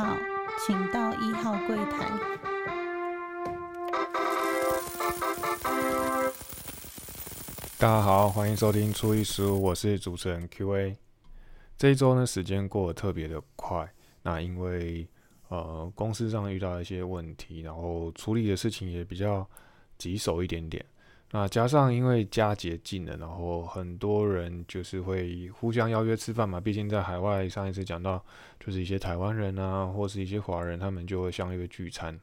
号，请到一号柜台。大家好，欢迎收听初一十五，我是主持人 Q&A。这一周呢，时间过得特别的快。那因为呃公司上遇到一些问题，然后处理的事情也比较棘手一点点。那加上因为佳节近了，然后很多人就是会互相邀约吃饭嘛。毕竟在海外，上一次讲到就是一些台湾人啊，或是一些华人，他们就会相约聚餐。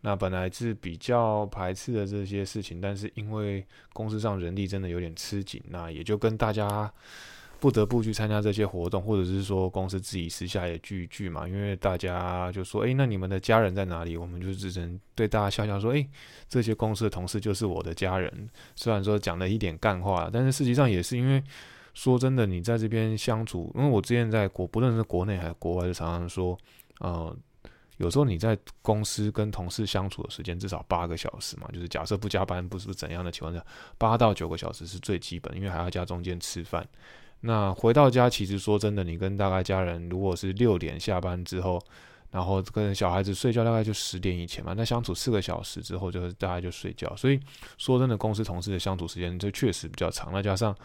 那本来是比较排斥的这些事情，但是因为公司上人力真的有点吃紧，那也就跟大家。不得不去参加这些活动，或者是说公司自己私下也聚一聚嘛，因为大家就说，哎，那你们的家人在哪里？我们就只能对大家笑笑说，哎，这些公司的同事就是我的家人。虽然说讲了一点干话，但是实际上也是因为说真的，你在这边相处，因为我之前在国，不论是国内还是国外，就常常说，呃，有时候你在公司跟同事相处的时间至少八个小时嘛，就是假设不加班，不是怎样的情况下，八到九个小时是最基本，因为还要加中间吃饭。那回到家，其实说真的，你跟大概家人，如果是六点下班之后，然后跟小孩子睡觉，大概就十点以前嘛。那相处四个小时之后，就是大概就睡觉。所以说真的，公司同事的相处时间这确实比较长。那加上，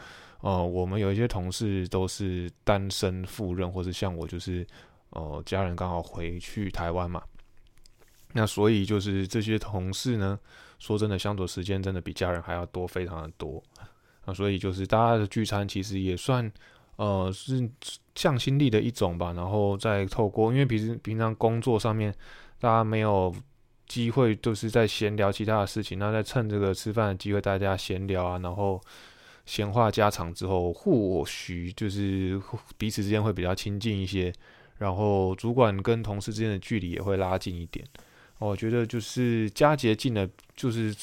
呃，我们有一些同事都是单身赴任，或者像我，就是呃，家人刚好回去台湾嘛。那所以就是这些同事呢，说真的，相处时间真的比家人还要多，非常的多。啊，所以就是大家的聚餐其实也算，呃，是向心力的一种吧。然后再透过，因为平时平常工作上面，大家没有机会，就是在闲聊其他的事情。那在趁这个吃饭的机会，大家闲聊啊，然后闲话家常之后，或许就是彼此之间会比较亲近一些。然后主管跟同事之间的距离也会拉近一点。我觉得就是佳节近了，就是。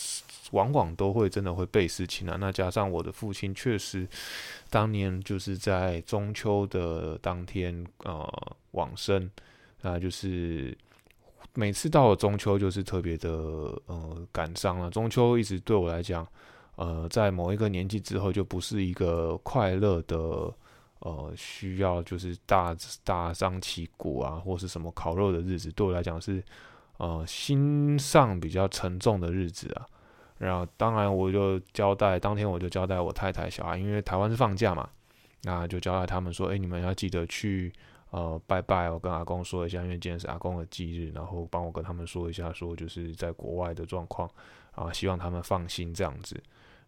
往往都会真的会倍思亲啊。那加上我的父亲确实当年就是在中秋的当天呃往生那，就是每次到了中秋就是特别的呃感伤了。中秋一直对我来讲，呃，在某一个年纪之后就不是一个快乐的呃需要就是大大张旗鼓啊或是什么烤肉的日子，对我来讲是呃心上比较沉重的日子啊。然后，当然，我就交代当天，我就交代我太太、小孩，因为台湾是放假嘛，那就交代他们说：“哎，你们要记得去呃拜拜。”我跟阿公说一下，因为今天是阿公的忌日，然后帮我跟他们说一下，说就是在国外的状况啊，希望他们放心这样子。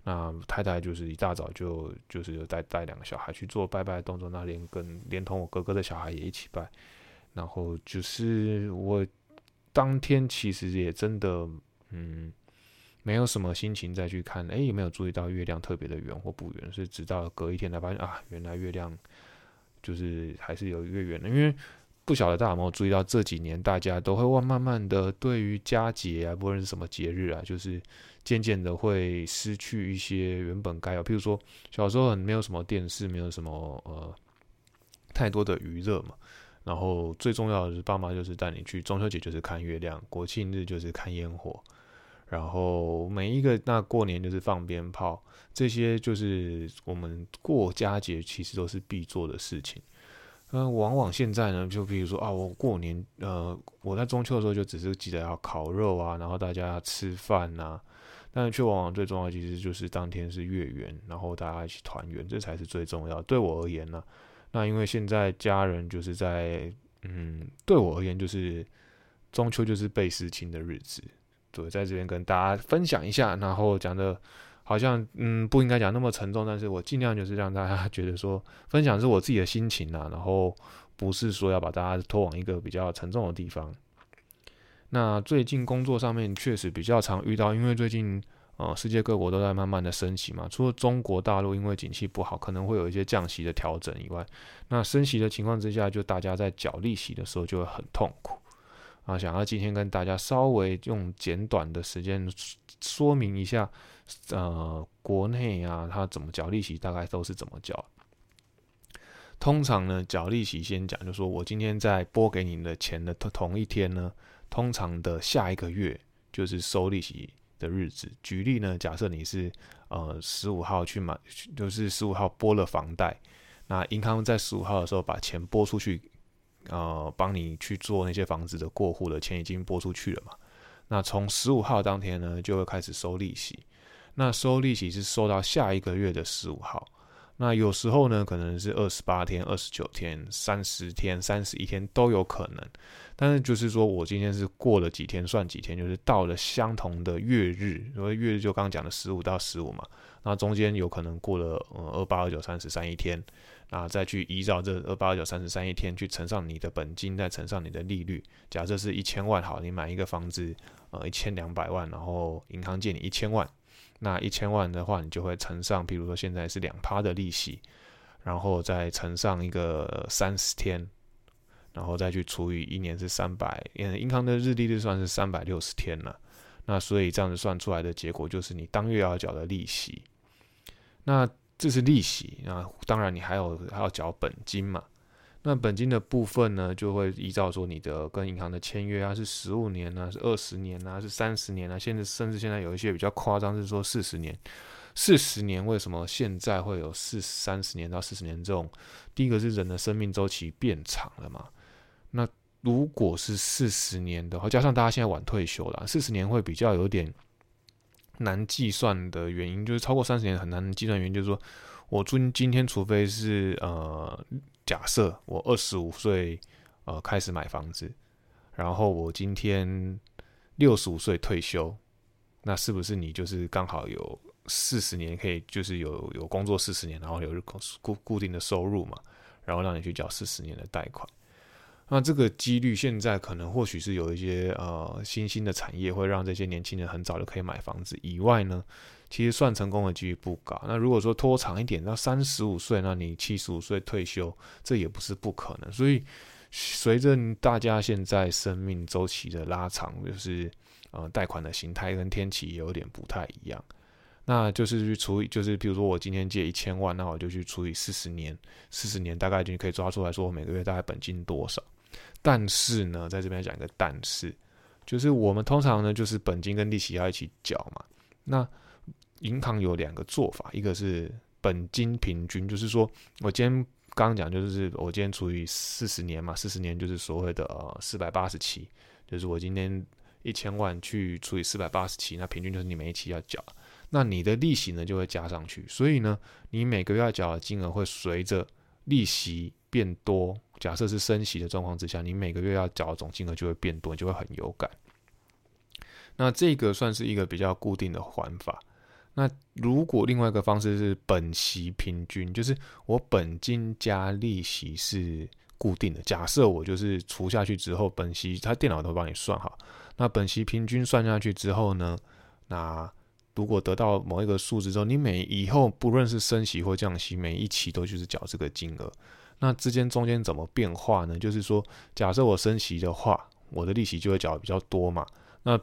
那太太就是一大早就就是带带两个小孩去做拜拜的动作，那连跟连同我哥哥的小孩也一起拜。然后就是我当天其实也真的嗯。没有什么心情再去看，哎，有没有注意到月亮特别的圆或不圆？是直到隔一天才发现啊，原来月亮就是还是有月圆的。因为不晓得大家有没有注意到，这几年大家都会慢慢慢的对于佳节啊，不论是什么节日啊，就是渐渐的会失去一些原本该有。譬如说小时候很没有什么电视，没有什么呃太多的娱乐嘛，然后最重要的是爸妈就是带你去中秋节就是看月亮，国庆日就是看烟火。然后每一个那过年就是放鞭炮，这些就是我们过佳节其实都是必做的事情。那往往现在呢，就比如说啊，我过年呃，我在中秋的时候就只是记得要烤肉啊，然后大家吃饭呐，但是却往往最重要其实就是当天是月圆，然后大家一起团圆，这才是最重要。对我而言呢，那因为现在家人就是在嗯，对我而言就是中秋就是倍思亲的日子。对，在这边跟大家分享一下，然后讲的，好像嗯不应该讲那么沉重，但是我尽量就是让大家觉得说，分享是我自己的心情啊，然后不是说要把大家拖往一个比较沉重的地方。那最近工作上面确实比较常遇到，因为最近呃世界各国都在慢慢的升息嘛，除了中国大陆因为景气不好，可能会有一些降息的调整以外，那升息的情况之下，就大家在缴利息的时候就会很痛苦。啊，想要今天跟大家稍微用简短的时间说明一下，呃，国内啊，它怎么缴利息，大概都是怎么缴。通常呢，缴利息先讲，就说我今天在拨给你的钱的同同一天呢，通常的下一个月就是收利息的日子。举例呢，假设你是呃十五号去买，就是十五号拨了房贷，那银行在十五号的时候把钱拨出去。呃帮你去做那些房子的过户的钱已经拨出去了嘛。那从十五号当天呢，就会开始收利息。那收利息是收到下一个月的十五号。那有时候呢，可能是二十八天、二十九天、三十天、三十一天都有可能。但是就是说我今天是过了几天算几天，就是到了相同的月日，因为月日就刚刚讲的十五到十五嘛。那中间有可能过了呃二八二九三十三一天，那再去依照这二八二九三十三一天去乘上你的本金，再乘上你的利率。假设是一千万好，你买一个房子，呃一千两百万，然后银行借你一千万，那一千万的话，你就会乘上，比如说现在是两趴的利息，然后再乘上一个三十天，然后再去除以一年是三百，嗯银行的日利率算是三百六十天了。那所以这样子算出来的结果就是你当月要缴的利息。那这是利息，那当然你还有还要缴本金嘛。那本金的部分呢，就会依照说你的跟银行的签约啊，是十五年啊，是二十年啊，是三十年啊，现在甚至现在有一些比较夸张，是说四十年。四十年为什么现在会有四三十年到四十年这种？第一个是人的生命周期变长了嘛。那如果是四十年的话，加上大家现在晚退休了，四十年会比较有点。难计算的原因就是超过三十年很难计算原因，就是说我今今天除非是呃假设我二十五岁呃开始买房子，然后我今天六十五岁退休，那是不是你就是刚好有四十年可以就是有有工作四十年，然后有固固定的收入嘛，然后让你去缴四十年的贷款？那这个几率现在可能或许是有一些呃新兴的产业会让这些年轻人很早就可以买房子以外呢，其实算成功的几率不高。那如果说拖长一点到三十五岁，那你七十五岁退休，这也不是不可能。所以随着大家现在生命周期的拉长，就是呃贷款的形态跟天启有点不太一样。那就是去除以，就是比如说我今天借一千万，那我就去除以四十年，四十年大概就可以抓出来说我每个月大概本金多少。但是呢，在这边讲一个但是，就是我们通常呢，就是本金跟利息要一起缴嘛。那银行有两个做法，一个是本金平均，就是说我今天刚刚讲，就是我今天除以四十年嘛，四十年就是所谓的呃四百八十期，就是我今天一千万去除以四百八十期，那平均就是你每一期要缴，那你的利息呢就会加上去，所以呢，你每个月要缴的金额会随着利息变多。假设是升息的状况之下，你每个月要缴的总金额就会变多，你就会很有感。那这个算是一个比较固定的还法。那如果另外一个方式是本息平均，就是我本金加利息是固定的。假设我就是除下去之后，本息它电脑都帮你算好。那本息平均算下去之后呢，那如果得到某一个数字之后，你每以后不论是升息或降息，每一期都就是缴这个金额。那之间中间怎么变化呢？就是说，假设我升息的话，我的利息就会缴的比较多嘛。那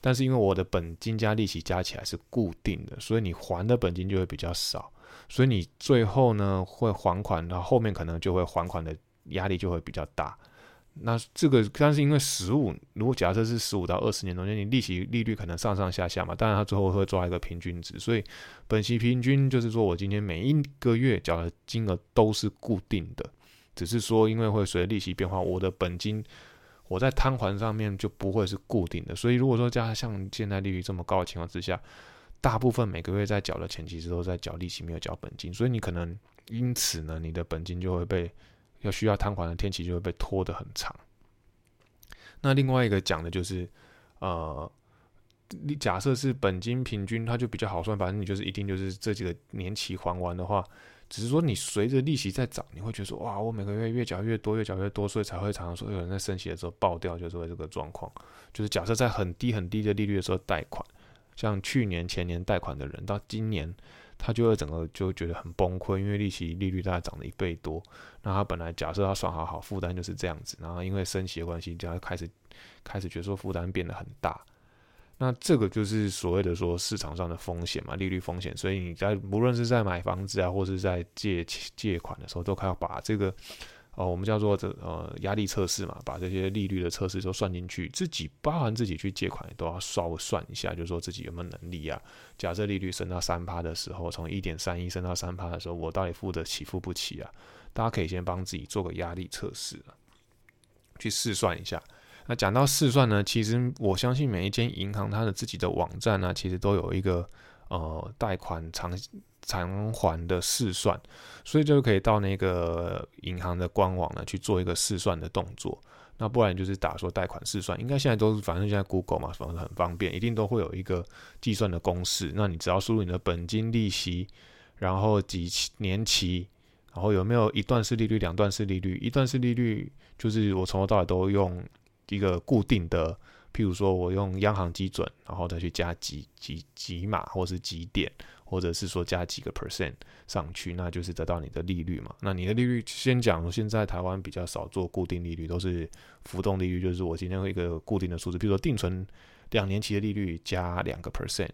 但是因为我的本金加利息加起来是固定的，所以你还的本金就会比较少，所以你最后呢会还款，然后后面可能就会还款的压力就会比较大。那这个但是因为十五，如果假设是十五到二十年中间，你利息利率可能上上下下嘛，当然它最后会抓一个平均值，所以本息平均就是说我今天每一个月缴的金额都是固定的，只是说因为会随着利息变化，我的本金我在摊还上面就不会是固定的，所以如果说加像现在利率这么高的情况之下，大部分每个月在缴的钱其实都在缴利息，没有缴本金，所以你可能因此呢，你的本金就会被。要需要摊还的天期就会被拖得很长。那另外一个讲的就是，呃，你假设是本金平均，它就比较好算，反正你就是一定就是这几个年期还完的话，只是说你随着利息在涨，你会觉得说哇，我每个月越缴越多，越缴越多，所以才会常常说有人在升息的时候爆掉，就是为这个状况。就是假设在很低很低的利率的时候贷款，像去年前年贷款的人，到今年。他就会整个就觉得很崩溃，因为利息利率大概涨了一倍多。那他本来假设他算好好负担就是这样子，然后因为升息的关系，就要开始开始觉得说负担变得很大。那这个就是所谓的说市场上的风险嘛，利率风险。所以你在无论是在买房子啊，或是在借借款的时候，都快要把这个。哦，我们叫做这呃压力测试嘛，把这些利率的测试都算进去，自己包含自己去借款都要稍微算一下，就是说自己有没有能力啊。假设利率升到三趴的时候，从一点三一升到三趴的时候，我到底付得起付不起啊？大家可以先帮自己做个压力测试。去试算一下。那讲到试算呢，其实我相信每一间银行它的自己的网站呢，其实都有一个呃贷款偿偿还的试算，所以就可以到那个银行的官网呢去做一个试算的动作。那不然就是打说贷款试算，应该现在都是反正现在 Google 嘛，反正很方便，一定都会有一个计算的公式。那你只要输入你的本金利息，然后几年期，然后有没有一段式利率、两段式利率？一段式利率就是我从头到尾都用一个固定的，譬如说我用央行基准，然后再去加几几几码或是几点。或者是说加几个 percent 上去，那就是得到你的利率嘛。那你的利率先讲，现在台湾比较少做固定利率，都是浮动利率，就是我今天会一个固定的数字，比如说定存两年期的利率加两个 percent，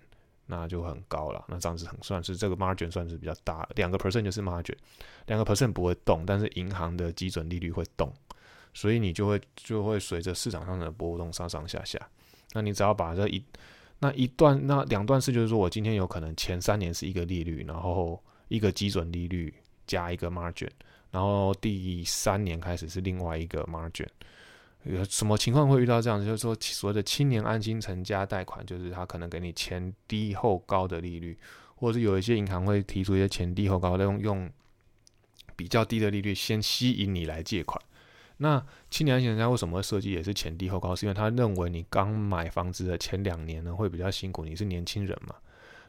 那就很高了。那这样子很算是这个 margin 算是比较大，两个 percent 就是 margin，两个 percent 不会动，但是银行的基准利率会动，所以你就会就会随着市场上的波动上上下下。那你只要把这一那一段那两段式就是说我今天有可能前三年是一个利率，然后一个基准利率加一个 margin，然后第三年开始是另外一个 margin。有什么情况会遇到这样？就是说所谓的青年安心成家贷款，就是他可能给你前低后高的利率，或者是有一些银行会提出一些前低后高的用用比较低的利率先吸引你来借款。那青年安心家为什么设计也是前低后高？是因为他认为你刚买房子的前两年呢会比较辛苦，你是年轻人嘛。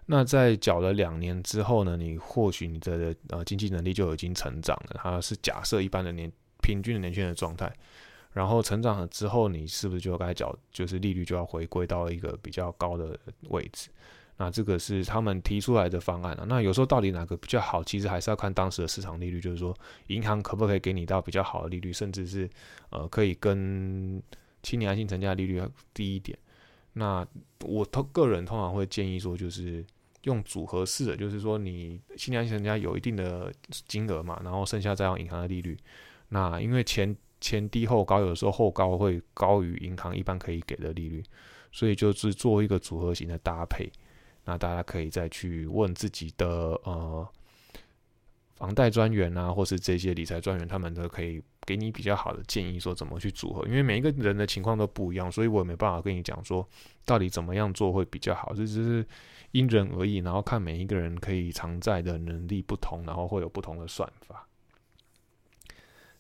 那在缴了两年之后呢，你或许你的呃经济能力就已经成长了。它是假设一般的年平均的年轻人的状态，然后成长了之后，你是不是就该缴就是利率就要回归到一个比较高的位置？那这个是他们提出来的方案啊。那有时候到底哪个比较好，其实还是要看当时的市场利率，就是说银行可不可以给你到比较好的利率，甚至是呃可以跟青年安心成家利率低一点。那我通个人通常会建议说，就是用组合式的，就是说你青年安心成家有一定的金额嘛，然后剩下再用银行的利率。那因为前前低后高，有时候后高会高于银行一般可以给的利率，所以就是做一个组合型的搭配。那大家可以再去问自己的呃房贷专员啊，或是这些理财专员，他们都可以给你比较好的建议，说怎么去组合。因为每一个人的情况都不一样，所以我也没办法跟你讲说到底怎么样做会比较好，这只是因人而异，然后看每一个人可以偿债的能力不同，然后会有不同的算法。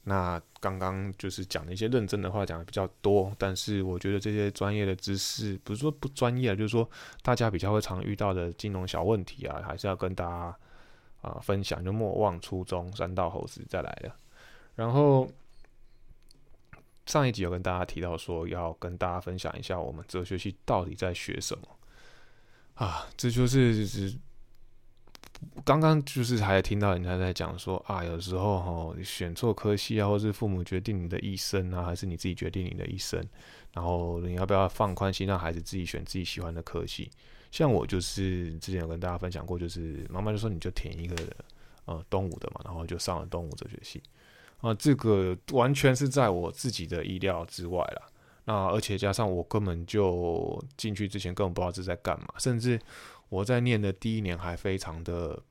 那刚刚就是讲的一些认真的话讲的比较多，但是我觉得这些专业的知识不是说不专业，就是说大家比较会常遇到的金融小问题啊，还是要跟大家啊分享，就莫忘初衷，三道猴子再来了。然后上一集有跟大家提到说，要跟大家分享一下我们哲学系到底在学什么啊，这就是。刚刚就是还听到人家在讲说啊，有时候哈选错科系啊，或是父母决定你的一生啊，还是你自己决定你的一生，然后你要不要放宽心，让孩子自己选自己喜欢的科系？像我就是之前有跟大家分享过，就是妈妈就说你就填一个呃东吴的嘛，然后就上了东吴哲学系啊，这个完全是在我自己的意料之外了。那而且加上我根本就进去之前根本不知道这在干嘛，甚至。我在念的第一年还非常的，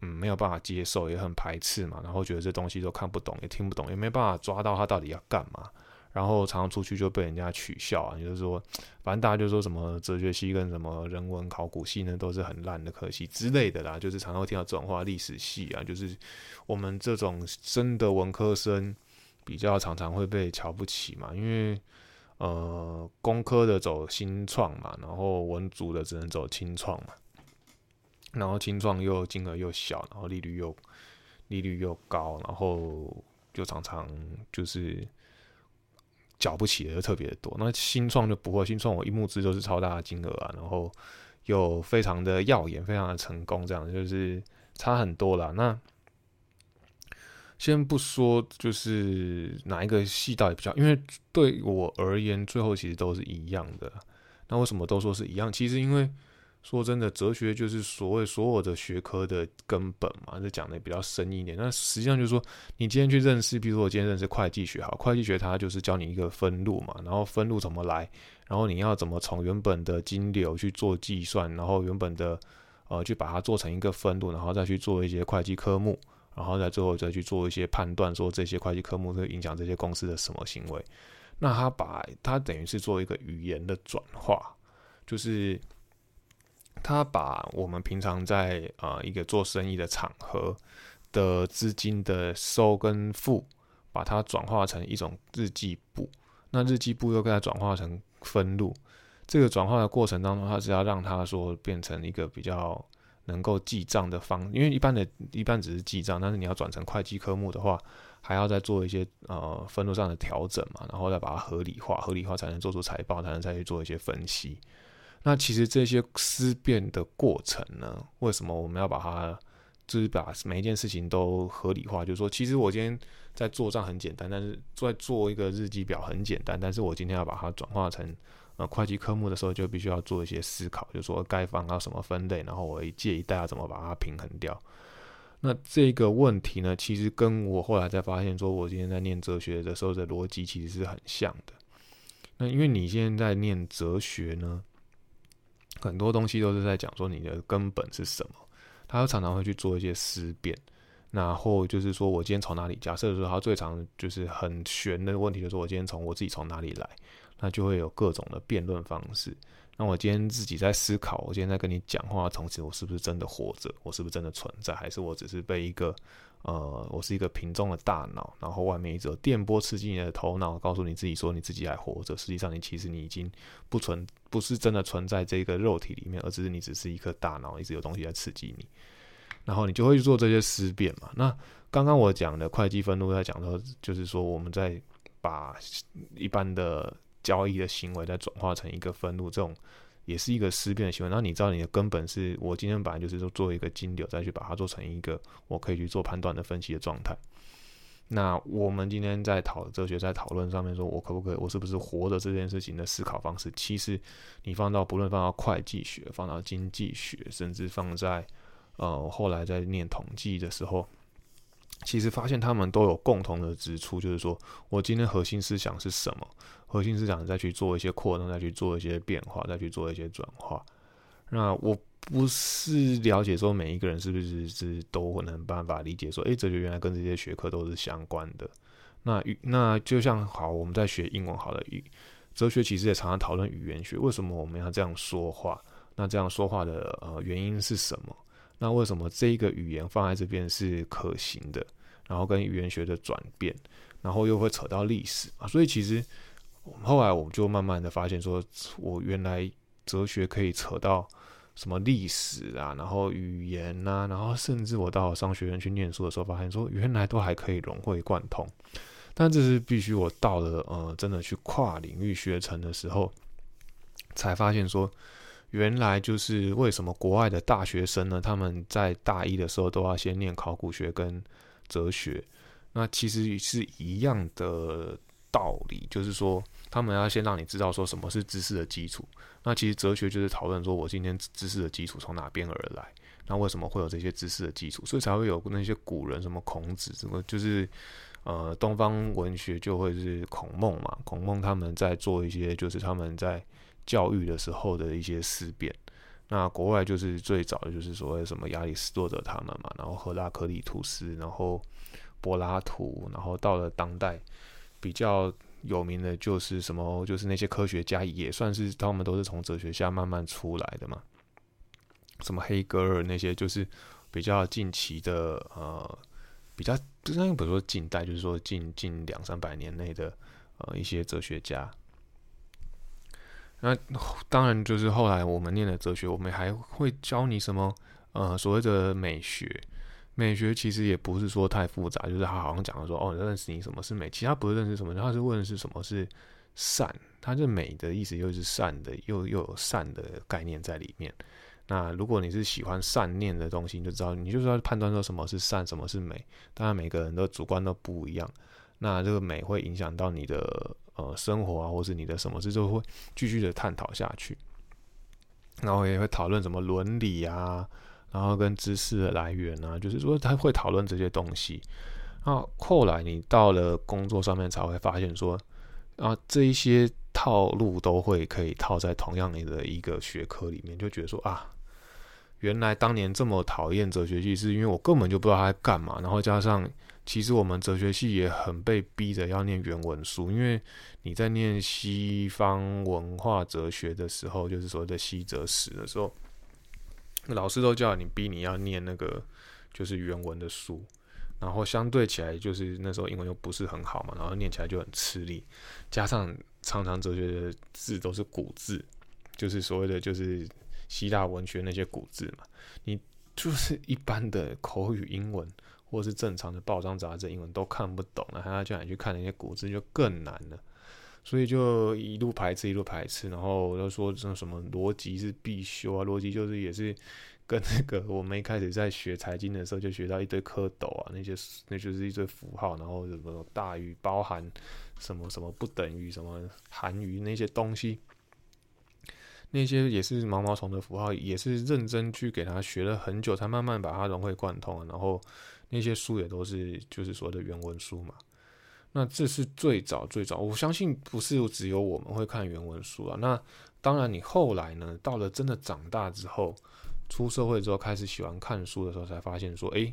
嗯，没有办法接受，也很排斥嘛，然后觉得这东西都看不懂，也听不懂，也没办法抓到他到底要干嘛，然后常常出去就被人家取笑啊，就是说，反正大家就说什么哲学系跟什么人文考古系呢，都是很烂的科系之类的啦，就是常常会听到这种话，历史系啊，就是我们这种真的文科生比较常常会被瞧不起嘛，因为。呃，工科的走新创嘛，然后文组的只能走清创嘛，然后清创又金额又小，然后利率又利率又高，然后就常常就是缴不起的特别多。那新创就不会，新创我一募资都是超大的金额啊，然后又非常的耀眼，非常的成功，这样就是差很多了。那先不说，就是哪一个系到底比较，因为对我而言，最后其实都是一样的。那为什么都说是一样？其实因为说真的，哲学就是所谓所有的学科的根本嘛，这讲的比较深一点。那实际上就是说，你今天去认识，比如说我今天认识会计学，好，会计学它就是教你一个分录嘛，然后分录怎么来，然后你要怎么从原本的金流去做计算，然后原本的呃去把它做成一个分录，然后再去做一些会计科目。然后在最后再去做一些判断，说这些会计科目会影响这些公司的什么行为。那他把他等于是做一个语言的转化，就是他把我们平常在啊一个做生意的场合的资金的收跟付，把它转化成一种日记簿。那日记簿又给它转化成分录。这个转化的过程当中，他是要让它说变成一个比较能够记账的方，因为一般的一般只是记账，但是你要转成会计科目的话。还要再做一些呃分录上的调整嘛，然后再把它合理化，合理化才能做出财报，才能再去做一些分析。那其实这些思辨的过程呢，为什么我们要把它就是把每一件事情都合理化？就是说，其实我今天在做账很简单，但是在做一个日记表很简单，但是我今天要把它转化成呃会计科目的时候，就必须要做一些思考，就说该放到什么分类，然后我一借一贷要怎么把它平衡掉。那这个问题呢，其实跟我后来才发现，说我今天在念哲学的时候的逻辑其实是很像的。那因为你现在在念哲学呢，很多东西都是在讲说你的根本是什么，他常常会去做一些思辨。然后就是说我今天从哪里？假设说他最常就是很玄的问题，就是我今天从我自己从哪里来，那就会有各种的辩论方式。那我今天自己在思考，我今天在跟你讲话，同时我是不是真的活着？我是不是真的存在？还是我只是被一个呃，我是一个瓶中的大脑，然后外面一则电波刺激你的头脑，告诉你自己说你自己还活着。实际上你其实你已经不存，不是真的存在这个肉体里面，而只是你只是一颗大脑，一直有东西在刺激你，然后你就会去做这些思辨嘛。那刚刚我讲的会计分录在讲说，就是说我们在把一般的。交易的行为再转化成一个分路，这种也是一个思辨的行为。那你知道你的根本是我今天本来就是说做一个金流，再去把它做成一个我可以去做判断的分析的状态。那我们今天在讨哲学在讨论上面，说我可不可以，我是不是活着这件事情的思考方式，其实你放到不论放到会计学，放到经济学，甚至放在呃后来在念统计的时候。其实发现他们都有共同的指出，就是说我今天核心思想是什么？核心思想再去做一些扩张，再去做一些变化，再去做一些转化。那我不是了解说每一个人是不是是都能办法理解说，诶，哲学原来跟这些学科都是相关的。那语那就像好，我们在学英文好了，语哲学其实也常常讨论语言学，为什么我们要这样说话？那这样说话的呃原因是什么？那为什么这一个语言放在这边是可行的？然后跟语言学的转变，然后又会扯到历史啊，所以其实后来我就慢慢的发现，说我原来哲学可以扯到什么历史啊，然后语言呐，然后甚至我到商学院去念书的时候，发现说原来都还可以融会贯通。但这是必须我到了呃真的去跨领域学成的时候，才发现说。原来就是为什么国外的大学生呢？他们在大一的时候都要先念考古学跟哲学，那其实是一样的道理，就是说他们要先让你知道说什么是知识的基础。那其实哲学就是讨论说我今天知识的基础从哪边而来，那为什么会有这些知识的基础？所以才会有那些古人什么孔子什么，就是呃东方文学就会是孔孟嘛，孔孟他们在做一些就是他们在。教育的时候的一些思辨，那国外就是最早的就是所谓什么亚里士多德他们嘛，然后赫拉克利图斯，然后柏拉图，然后到了当代比较有名的就是什么，就是那些科学家也算是他们都是从哲学家慢慢出来的嘛，什么黑格尔那些就是比较近期的呃，比较就像比如说近代，就是说近近两三百年内的呃一些哲学家。那当然，就是后来我们念的哲学，我们还会教你什么？呃，所谓的美学。美学其实也不是说太复杂，就是他好像讲的说，哦，认识你什么是美，其他不是认识什么，他是问的是什么是善。他这美的意思又是善的，又又有善的概念在里面。那如果你是喜欢善念的东西，你就知道，你就是要判断说什么是善，什么是美。当然，每个人的主观都不一样。那这个美会影响到你的。呃，生活啊，或是你的什么事，就会继续的探讨下去，然后也会讨论什么伦理啊，然后跟知识的来源啊，就是说他会讨论这些东西。那后来你到了工作上面，才会发现说，啊，这一些套路都会可以套在同样的一个学科里面，就觉得说啊，原来当年这么讨厌哲学系，是因为我根本就不知道他在干嘛。然后加上，其实我们哲学系也很被逼着要念原文书，因为你在念西方文化哲学的时候，就是所谓的西哲史的时候，老师都叫你逼你要念那个就是原文的书。然后相对起来，就是那时候英文又不是很好嘛，然后念起来就很吃力，加上常常哲学的字都是古字，就是所谓的就是。希腊文学那些古字嘛，你就是一般的口语英文，或是正常的报章杂志英文都看不懂了，还要叫你去看那些古字，就更难了。所以就一路排斥，一路排斥，然后又说这什么逻辑是必修啊，逻辑就是也是跟那个我们一开始在学财经的时候就学到一堆蝌蚪啊，那些那就是一堆符号，然后什么大于包含什么什么不等于什么含于那些东西。那些也是毛毛虫的符号，也是认真去给他学了很久，才慢慢把它融会贯通。然后那些书也都是就是所谓的原文书嘛。那这是最早最早，我相信不是只有我们会看原文书啊。那当然，你后来呢，到了真的长大之后，出社会之后开始喜欢看书的时候，才发现说，诶，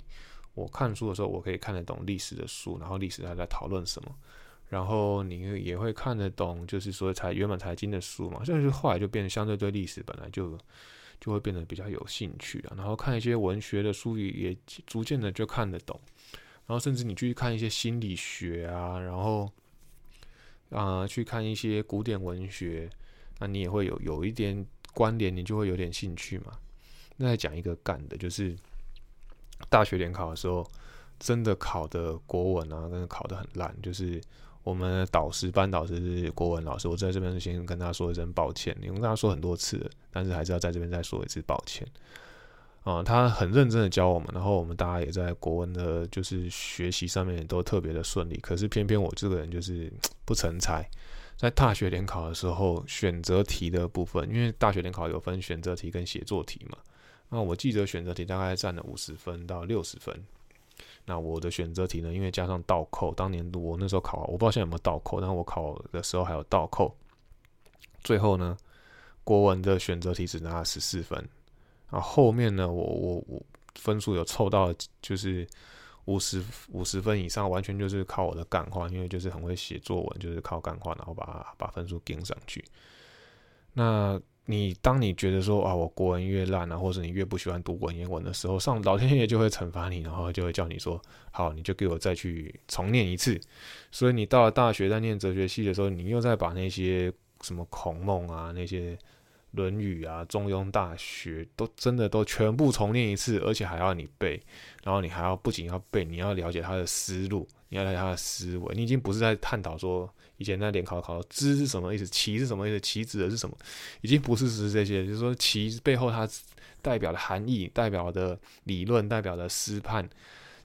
我看书的时候，我可以看得懂历史的书，然后历史还在讨论什么。然后你也会看得懂，就是说财原本财经的书嘛，就是后来就变得相对对历史本来就就会变得比较有兴趣了。然后看一些文学的书也逐渐的就看得懂。然后甚至你去看一些心理学啊，然后啊去看一些古典文学，那你也会有有一点关联，你就会有点兴趣嘛。那再讲一个干的，就是大学联考的时候，真的考的国文啊，真的考的很烂，就是。我们导师班导师是国文老师，我在这边先跟他说一声抱歉，因为跟他说很多次，但是还是要在这边再说一次抱歉。啊，他很认真的教我们，然后我们大家也在国文的，就是学习上面都特别的顺利。可是偏偏我这个人就是不成才，在大学联考的时候，选择题的部分，因为大学联考有分选择题跟写作题嘛，那我记得选择题大概占了五十分到六十分。那我的选择题呢？因为加上倒扣，当年我那时候考，我不知道现在有没有倒扣，但我考的时候还有倒扣。最后呢，国文的选择题只拿了十四分。啊，后面呢，我我我分数有凑到就是五十五十分以上，完全就是靠我的干话，因为就是很会写作文，就是靠干话，然后把把分数顶上去。那。你当你觉得说啊，我国文越烂啊，或者你越不喜欢读文言文的时候，上老天爷就会惩罚你，然后就会叫你说，好，你就给我再去重念一次。所以你到了大学在念哲学系的时候，你又在把那些什么孔孟啊、那些论语啊、中庸、大学都真的都全部重念一次，而且还要你背，然后你还要不仅要背，你要了解他的思路，你要了解他的思维，你已经不是在探讨说。以前在联考考，知是什么意思？棋是什么意思？棋指的是什么？已经不是只是这些，就是说棋背后它代表的含义、代表的理论、代表的思判，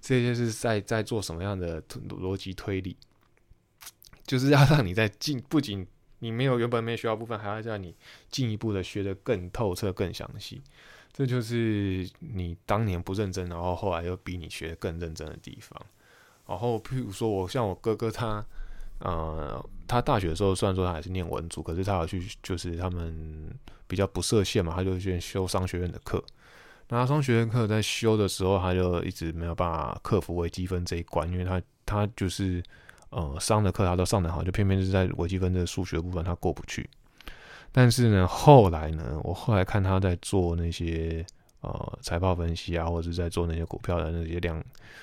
这些是在在做什么样的逻辑推理？就是要让你在进，不仅你没有原本没学到部分，还要叫你进一步的学得更透彻、更详细。这就是你当年不认真，然后后来又逼你学得更认真的地方。然后譬如说我像我哥哥他。呃，他大学的时候虽然说他还是念文组，可是他要去就是他们比较不设限嘛，他就去修商学院的课。那商学院课在修的时候，他就一直没有办法克服微积分这一关，因为他他就是呃商的课他都上得好，就偏偏是在微积分的数学部分他过不去。但是呢，后来呢，我后来看他在做那些呃财报分析啊，或者是在做那些股票的那些量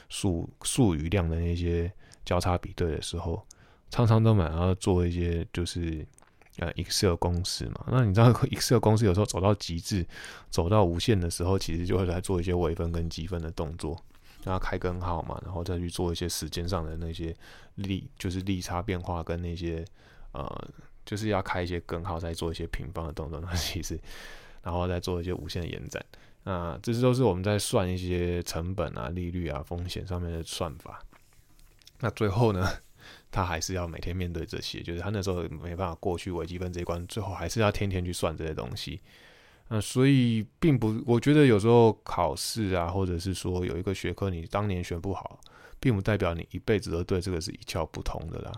数数语量的那些交叉比对的时候。常常都蛮要做一些就是呃 Excel 公式嘛，那你知道 Excel 公式有时候走到极致，走到无限的时候，其实就会来做一些微分跟积分的动作，然后开根号嘛，然后再去做一些时间上的那些利，就是利差变化跟那些呃，就是要开一些根号，再做一些平方的动作，那其实然后再做一些无限的延展，那这些都是我们在算一些成本啊、利率啊、风险上面的算法。那最后呢？他还是要每天面对这些，就是他那时候没办法过去微积分这一关，最后还是要天天去算这些东西。那所以并不，我觉得有时候考试啊，或者是说有一个学科你当年选不好，并不代表你一辈子都对这个是一窍不通的啦。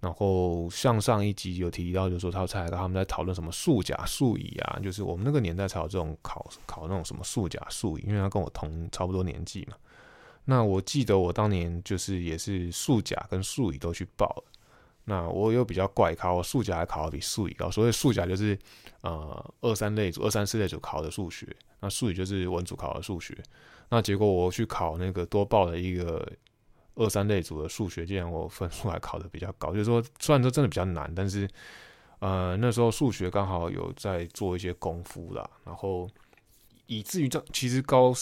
然后像上一集有提到，就是说他才他们在讨论什么数甲数乙啊，就是我们那个年代才有这种考考那种什么数甲数乙，因为他跟我同差不多年纪嘛。那我记得我当年就是也是数甲跟数乙都去报。那我又比较怪考，我数甲还考的比数乙高。所谓数甲就是呃二三类组、二三四类组考的数学，那数乙就是文组考的数学。那结果我去考那个多报的一个。二三类组的数学，竟然我分数还考的比较高，就是说，虽然说真的比较难，但是，呃，那时候数学刚好有在做一些功夫啦，然后以至于这其实高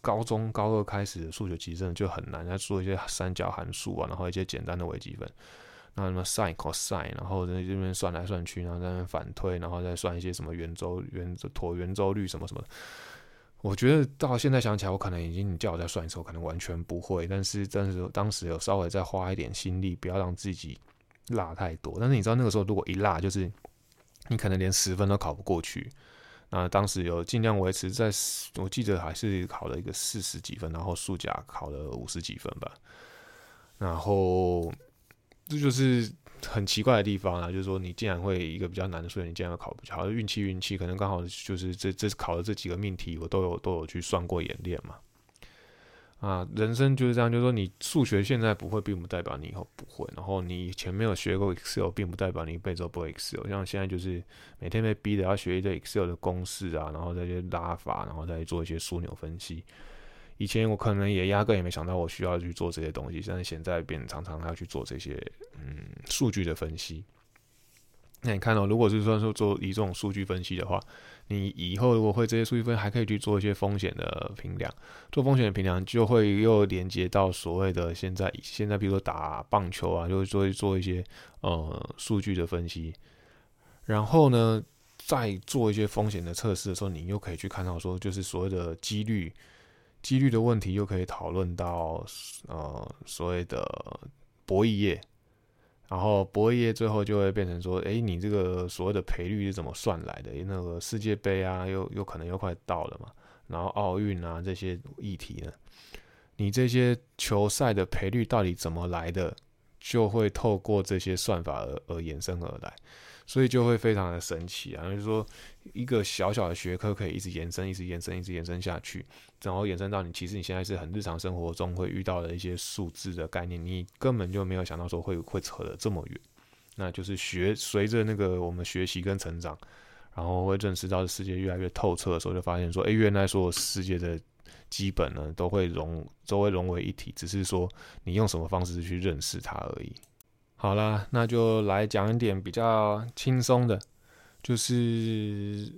高中高二开始的数学其实真的就很难，在做一些三角函数啊，然后一些简单的微积分，那什么 sin、cosine，然后在这边算来算去，然后在那边反推，然后再算一些什么圆周圆椭圆周率什么什么。我觉得到现在想起来，我可能已经你叫我再算一次，我可能完全不会。但是，但是当时有稍微再花一点心力，不要让自己落太多。但是你知道那个时候如果一落，就是你可能连十分都考不过去。那当时有尽量维持在，我记得还是考了一个四十几分，然后数甲考了五十几分吧。然后这就是。很奇怪的地方啊，就是说你竟然会一个比较难的数学，你竟然考不好，运气运气，可能刚好就是这这考的这几个命题，我都有都有去算过演练嘛。啊，人生就是这样，就是说你数学现在不会，并不代表你以后不会。然后你以前没有学过 Excel，并不代表你一辈子都不会 Excel。像现在就是每天被逼的要学一堆 Excel 的公式啊，然后再去拉法，然后再做一些枢纽分析。以前我可能也压根也没想到我需要去做这些东西，但是现在变常常要去做这些嗯数据的分析。那你看到，如果是说说做以这种数据分析的话，你以后如果会这些数据分析，还可以去做一些风险的评量。做风险的评量就会又连接到所谓的现在现在，比如说打棒球啊，就会做做一些呃数据的分析。然后呢，在做一些风险的测试的时候，你又可以去看到说，就是所谓的几率。几率的问题又可以讨论到呃所谓的博弈业，然后博弈业最后就会变成说，哎，你这个所谓的赔率是怎么算来的？那个世界杯啊，又又可能又快到了嘛，然后奥运啊这些议题呢，你这些球赛的赔率到底怎么来的，就会透过这些算法而而衍生而来。所以就会非常的神奇啊，就是说一个小小的学科可以一直延伸，一直延伸，一直延伸下去，然后延伸到你其实你现在是很日常生活中会遇到的一些数字的概念，你根本就没有想到说会会扯得这么远。那就是学随着那个我们学习跟成长，然后会认识到世界越来越透彻的时候，就发现说，哎，原来所有世界的基本呢都会融都会融为一体，只是说你用什么方式去认识它而已。好啦，那就来讲一点比较轻松的，就是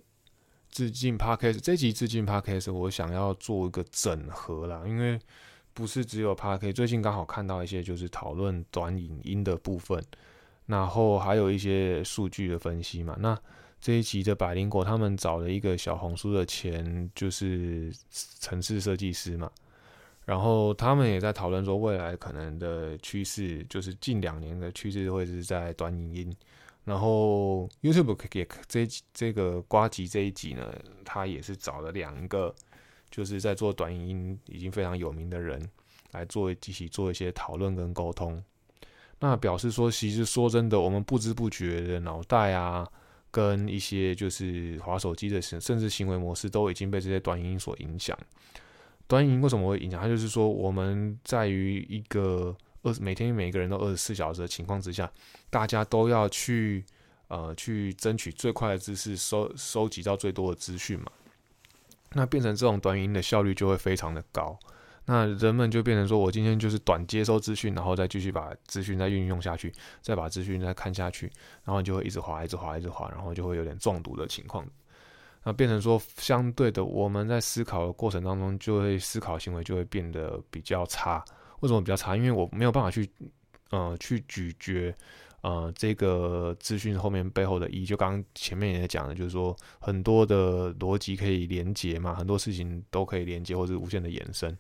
致敬 Podcast 这集致敬 Podcast，我想要做一个整合啦，因为不是只有 Podcast，最近刚好看到一些就是讨论短影音的部分，然后还有一些数据的分析嘛。那这一集的百灵果他们找了一个小红书的前就是城市设计师嘛。然后他们也在讨论说，未来可能的趋势就是近两年的趋势会是在短影音。然后 YouTube 也这这个瓜吉这一集呢，他也是找了两个就是在做短影音已经非常有名的人来做一起做一些讨论跟沟通。那表示说，其实说真的，我们不知不觉的脑袋啊，跟一些就是滑手机的甚至行为模式都已经被这些短影音所影响。短音为什么会影响？它就是说，我们在于一个二每天每个人都二十四小时的情况之下，大家都要去呃去争取最快的知识，收收集到最多的资讯嘛。那变成这种短影音的效率就会非常的高。那人们就变成说我今天就是短接收资讯，然后再继续把资讯再运用下去，再把资讯再看下去，然后就会一直滑，一直滑，一直滑，然后就会有点中毒的情况。那变成说，相对的，我们在思考的过程当中，就会思考行为就会变得比较差。为什么比较差？因为我没有办法去，呃，去咀嚼，呃，这个资讯后面背后的意义。就刚刚前面也讲了，就是说很多的逻辑可以连接嘛，很多事情都可以连接或者无限的延伸。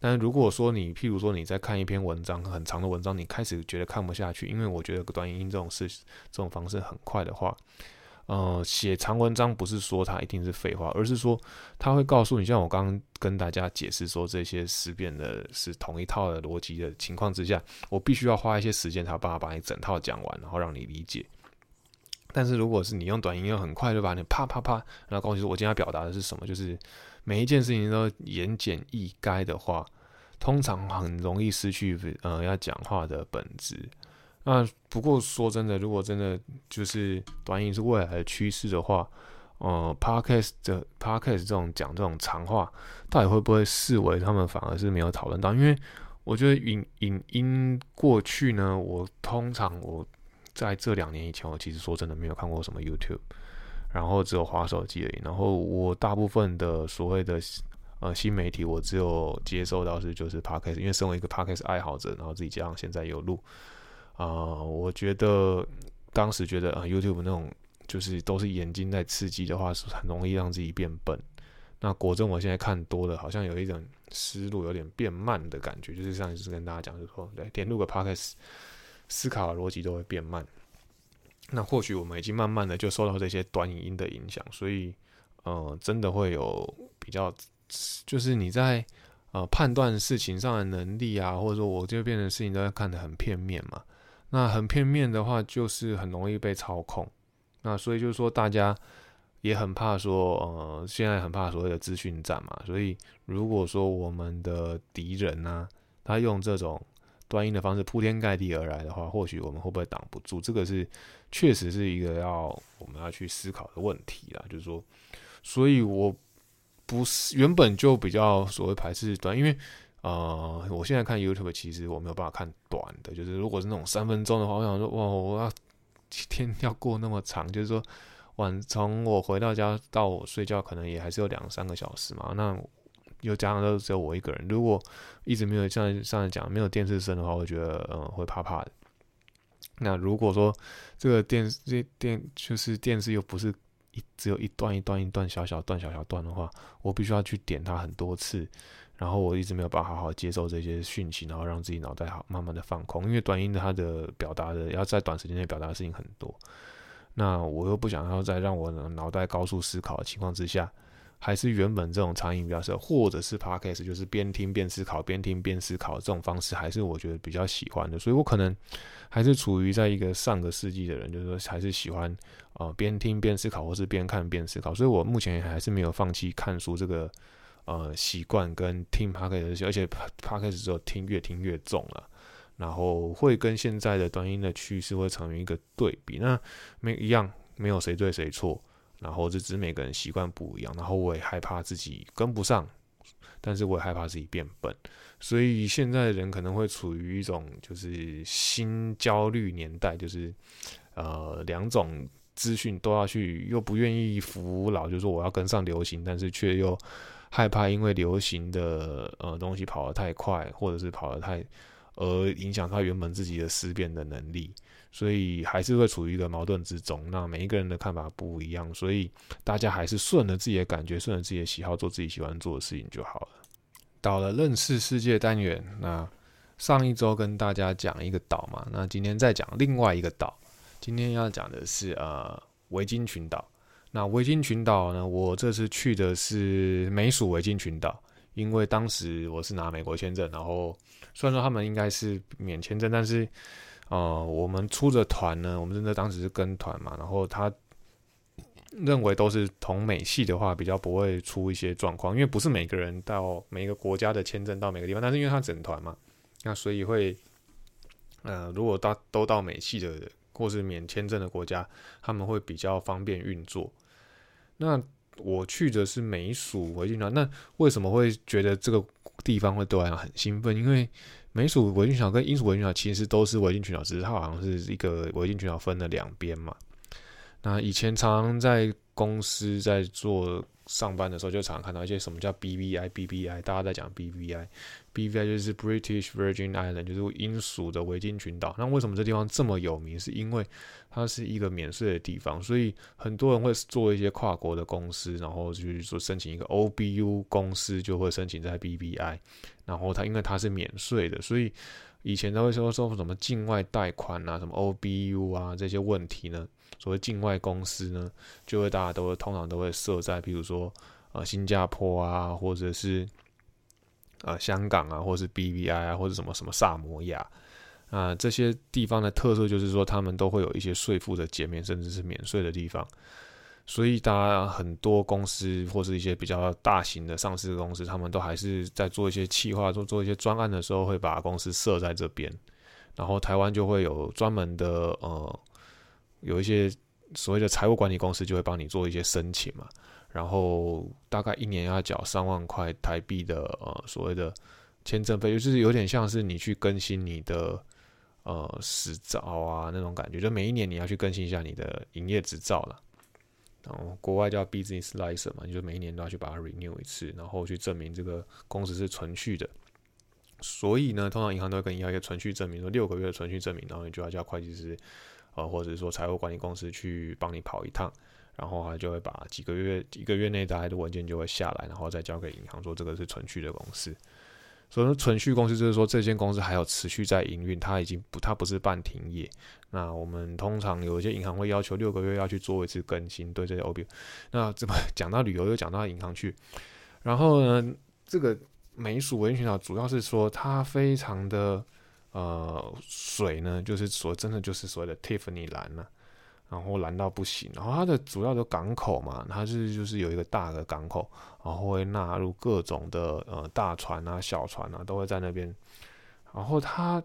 但如果说你，譬如说你在看一篇文章，很长的文章，你开始觉得看不下去，因为我觉得短影音这种事，这种方式很快的话。呃，写长文章不是说它一定是废话，而是说它会告诉你，像我刚刚跟大家解释说这些思辨的是同一套的逻辑的情况之下，我必须要花一些时间才有办法把你整套讲完，然后让你理解。但是如果是你用短音，又很快就把你啪啪啪，然后告诉我今天要表达的是什么，就是每一件事情都言简意赅的话，通常很容易失去呃要讲话的本质。那不过说真的，如果真的就是短影是未来的趋势的话，呃，podcast 的 podcast 这种讲这种长话，到底会不会视为他们反而是没有讨论到？因为我觉得影影音过去呢，我通常我在这两年以前，我其实说真的没有看过什么 YouTube，然后只有滑手机而已。然后我大部分的所谓的呃新媒体，我只有接受到是就是 podcast，因为身为一个 podcast 爱好者，然后自己加上现在有录。啊，我觉得当时觉得啊，YouTube 那种就是都是眼睛在刺激的话，是很容易让自己变笨。那果真我现在看多了，好像有一种思路有点变慢的感觉。就是上一次跟大家讲，就是说，对，点录个 Podcast，思考的逻辑都会变慢。那或许我们已经慢慢的就受到这些短影音的影响，所以，呃，真的会有比较，就是你在呃判断事情上的能力啊，或者说我就变成事情都要看得很片面嘛。那很片面的话，就是很容易被操控。那所以就是说，大家也很怕说，呃，现在很怕所谓的资讯战嘛。所以如果说我们的敌人呢，他用这种端音的方式铺天盖地而来的话，或许我们会不会挡不住？这个是确实是一个要我们要去思考的问题啦。就是说，所以我不是原本就比较所谓排斥端，因为。呃，我现在看 YouTube，其实我没有办法看短的，就是如果是那种三分钟的话，我想说，哇，我要 天要过那么长，就是说晚从我回到家到我睡觉，可能也还是有两三个小时嘛。那又加上都只有我一个人，如果一直没有像上次讲没有电视声的话，我觉得嗯会怕怕的。那如果说这个电视电就是电视又不是一只有一段一段一段小小段小小段的话，我必须要去点它很多次。然后我一直没有办法好好接受这些讯息，然后让自己脑袋好慢慢的放空，因为短音它的表达的要在短时间内表达的事情很多，那我又不想要在让我脑袋高速思考的情况之下，还是原本这种长音比较适合，或者是 podcast 就是边听边思考，边听边思考这种方式，还是我觉得比较喜欢的，所以我可能还是处于在一个上个世纪的人，就是说还是喜欢呃边听边思考，或是边看边思考，所以我目前还是没有放弃看书这个。呃，习惯跟听 podcast，而且 podcast 之后听越听越重了，然后会跟现在的短音的趋势会成为一个对比。那没一样，没有谁对谁错，然后这只是每个人习惯不一样。然后我也害怕自己跟不上，但是我也害怕自己变笨，所以现在的人可能会处于一种就是新焦虑年代，就是呃两种资讯都要去，又不愿意服老，就是说我要跟上流行，但是却又。害怕因为流行的呃东西跑得太快，或者是跑得太，而影响他原本自己的思辨的能力，所以还是会处于一个矛盾之中。那每一个人的看法不一样，所以大家还是顺着自己的感觉，顺着自己的喜好做自己喜欢做的事情就好了。到了认识世界单元，那上一周跟大家讲一个岛嘛，那今天再讲另外一个岛。今天要讲的是呃维京群岛。那维京群岛呢？我这次去的是美属维京群岛，因为当时我是拿美国签证，然后虽然说他们应该是免签证，但是呃，我们出的团呢，我们真的当时是跟团嘛，然后他认为都是同美系的话，比较不会出一些状况，因为不是每个人到每个国家的签证到每个地方，但是因为他整团嘛，那所以会呃，如果到都到美系的或是免签证的国家，他们会比较方便运作。那我去的是美属维京群岛，那为什么会觉得这个地方会对我来讲很兴奋？因为美属维京群岛跟英属维京群岛其实都是维京群岛，只是它好像是一个维京群岛分了两边嘛。那以前常常在公司在做。上班的时候就常常看到一些什么叫 BVI，BVI，大家在讲 BVI，BVI 就是 British Virgin Island，就是英属的维京群岛。那为什么这地方这么有名？是因为它是一个免税的地方，所以很多人会做一些跨国的公司，然后就是说申请一个 OBU 公司，就会申请在 BVI。然后它因为它是免税的，所以以前都会说说什么境外贷款啊，什么 OBU 啊这些问题呢？所谓境外公司呢，就会大家都通常都会设在，比如说呃新加坡啊，或者是呃香港啊，或者是 BVI 啊，或者什么什么萨摩亚啊这些地方的特色就是说，他们都会有一些税负的减免，甚至是免税的地方。所以，大家很多公司或是一些比较大型的上市公司，他们都还是在做一些企划、做做一些专案的时候，会把公司设在这边。然后，台湾就会有专门的呃，有一些所谓的财务管理公司，就会帮你做一些申请嘛。然后，大概一年要缴三万块台币的呃所谓的签证费，就是有点像是你去更新你的呃执照啊那种感觉，就每一年你要去更新一下你的营业执照了。然后国外叫 business license 嘛，你就每一年都要去把它 renew 一次，然后去证明这个公司是存续的。所以呢，通常银行都会跟你要一个存续证明，说六个月的存续证明，然后你就要叫会计师，呃，或者是说财务管理公司去帮你跑一趟，然后他就会把几个月一个月内大概的文件就会下来，然后再交给银行，说这个是存续的公司。所以说，存续公司就是说，这间公司还有持续在营运，它已经不，它不是半停业。那我们通常有一些银行会要求六个月要去做一次更新，对这些 OB。那怎么讲到旅游，又讲到银行去。然后呢，这个美属维群岛主要是说它非常的呃水呢，就是说真的就是所谓的 Tiffany 蓝呢。然后蓝到不行，然后它的主要的港口嘛，它是就是有一个大的港口，然后会纳入各种的呃大船啊、小船啊，都会在那边。然后它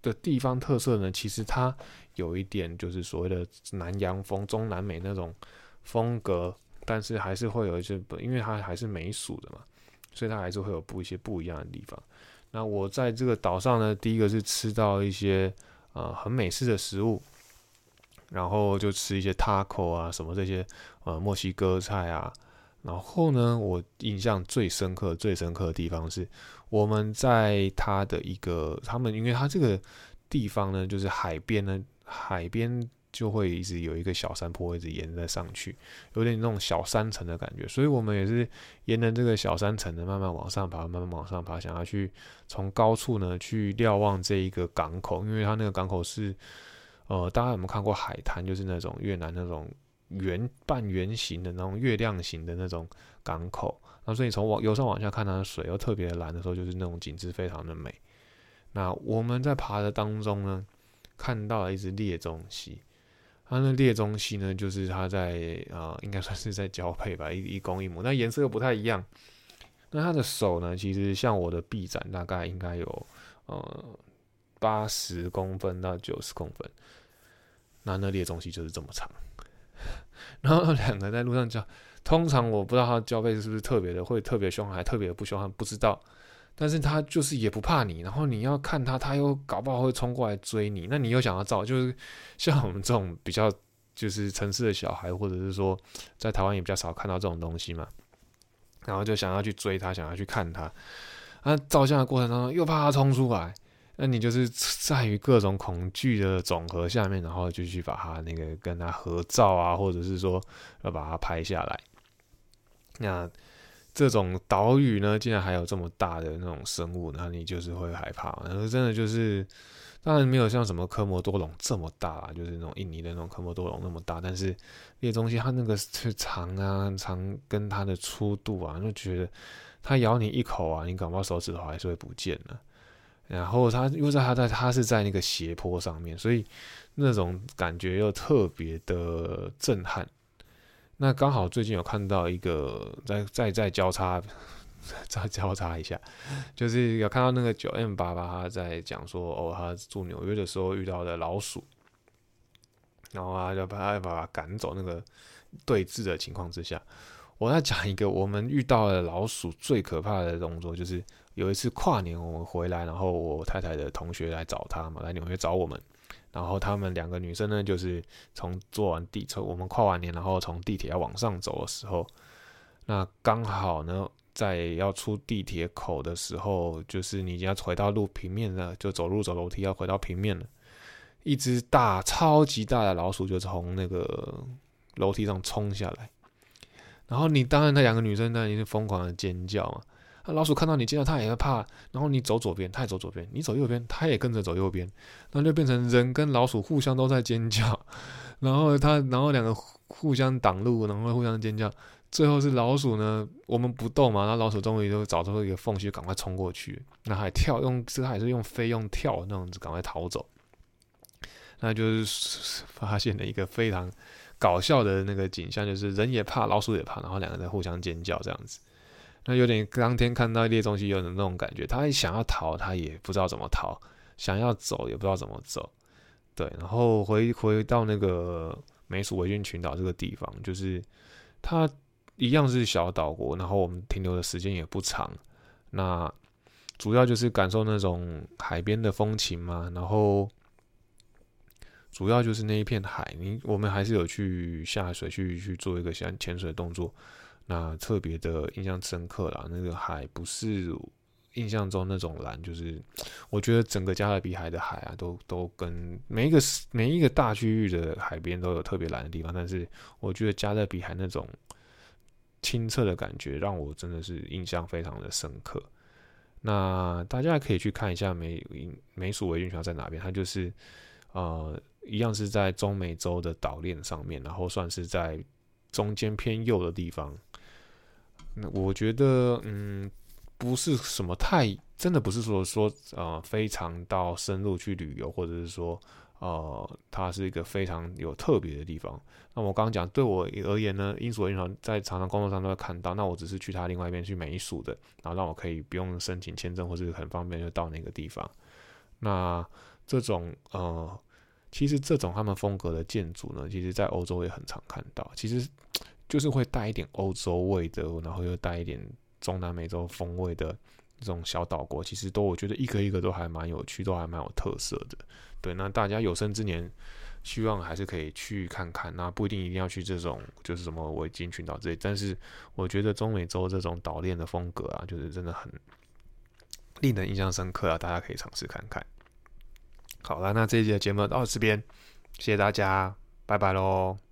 的地方特色呢，其实它有一点就是所谓的南洋风、中南美那种风格，但是还是会有一些，因为它还是美属的嘛，所以它还是会有不一些不一样的地方。那我在这个岛上呢，第一个是吃到一些呃很美式的食物。然后就吃一些 taco 啊，什么这些呃墨西哥菜啊。然后呢，我印象最深刻、最深刻的地方是，我们在它的一个他们，因为它这个地方呢，就是海边呢，海边就会一直有一个小山坡，一直沿着上去，有点那种小山城的感觉。所以我们也是沿着这个小山城的慢慢往上爬，慢慢往上爬，想要去从高处呢去瞭望这一个港口，因为它那个港口是。呃，大家有没有看过海滩？就是那种越南那种圆半圆形的那种月亮形的那种港口。那所以从往由上往下看，它的水又特别蓝的时候，就是那种景致非常的美。那我们在爬的当中呢，看到了一只猎中蜥。它那列中西呢，就是它在啊，应该算是在交配吧，一一公一母。那颜色又不太一样。那它的手呢，其实像我的臂展，大概应该有呃。八十公分到九十公分，那那列中西就是这么长。然后两个在路上交，通常我不知道它交配是不是特别的会特别凶悍，还特别不凶悍，不知道。但是他就是也不怕你，然后你要看他，他又搞不好会冲过来追你。那你又想要照，就是像我们这种比较就是城市的小孩，或者是说在台湾也比较少看到这种东西嘛，然后就想要去追他，想要去看他。那照相的过程当中又怕他冲出来。那你就是在于各种恐惧的总和下面，然后就去把他那个跟他合照啊，或者是说要把它拍下来。那这种岛屿呢，竟然还有这么大的那种生物，那你就是会害怕。然后真的就是，当然没有像什么科摩多龙这么大，就是那种印尼的那种科摩多龙那么大，但是那些东西它那个是长啊长，跟它的粗度啊，就觉得它咬你一口啊，你搞不好手指头还是会不见了。然后它又在它在它是在那个斜坡上面，所以那种感觉又特别的震撼。那刚好最近有看到一个在在在交叉再交叉一下，就是有看到那个九 M 八八他在讲说哦，他住纽约的时候遇到的老鼠，然后他就把他把它赶走。那个对峙的情况之下，我在讲一个我们遇到的老鼠最可怕的动作，就是。有一次跨年，我们回来，然后我太太的同学来找他嘛，来纽约找我们。然后他们两个女生呢，就是从坐完地车，我们跨完年，然后从地铁要往上走的时候，那刚好呢，在要出地铁口的时候，就是你要回到路平面了，就走路走楼梯要回到平面了。一只大、超级大的老鼠就从那个楼梯上冲下来，然后你当然那两个女生呢，一定疯狂的尖叫嘛。那老鼠看到你，见到它也会怕。然后你走左边，它也走左边；你走右边，它也跟着走右边。那就变成人跟老鼠互相都在尖叫。然后他，然后两个互相挡路，然后互相尖叫。最后是老鼠呢，我们不动嘛，然后老鼠终于就找出一个缝隙，赶快冲过去。那还跳，用这还是用飞用跳那种子，赶快逃走。那就是 发现了一个非常搞笑的那个景象，就是人也怕，老鼠也怕，然后两个人互相尖叫这样子。那有点当天看到猎中西有的那种感觉，他想要逃，他也不知道怎么逃；想要走，也不知道怎么走。对，然后回回到那个美属维京群岛这个地方，就是它。一样是小岛国，然后我们停留的时间也不长，那主要就是感受那种海边的风情嘛，然后主要就是那一片海，你我们还是有去下水去去做一个像潜水动作，那特别的印象深刻啦。那个海不是印象中那种蓝，就是我觉得整个加勒比海的海啊，都都跟每一个每一个大区域的海边都有特别蓝的地方，但是我觉得加勒比海那种。清澈的感觉让我真的是印象非常的深刻。那大家可以去看一下美美属维军群在哪边，它就是呃一样是在中美洲的岛链上面，然后算是在中间偏右的地方。那我觉得嗯不是什么太真的不是说说呃非常到深入去旅游，或者是说。呃，它是一个非常有特别的地方。那我刚刚讲，对我而言呢，英属银行在常常工作上都会看到。那我只是去它另外一边去美属的，然后让我可以不用申请签证，或是很方便就到那个地方。那这种呃，其实这种他们风格的建筑呢，其实在欧洲也很常看到。其实 就是会带一点欧洲味的，然后又带一点中南美洲风味的这种小岛国，其实都我觉得一个一个都还蛮有趣，都还蛮有特色的。对，那大家有生之年，希望还是可以去看看。那不一定一定要去这种，就是什么维京群岛之类。但是我觉得中美洲这种岛链的风格啊，就是真的很令人印象深刻啊！大家可以尝试看看。好了，那这一集的节目到这边，谢谢大家，拜拜喽。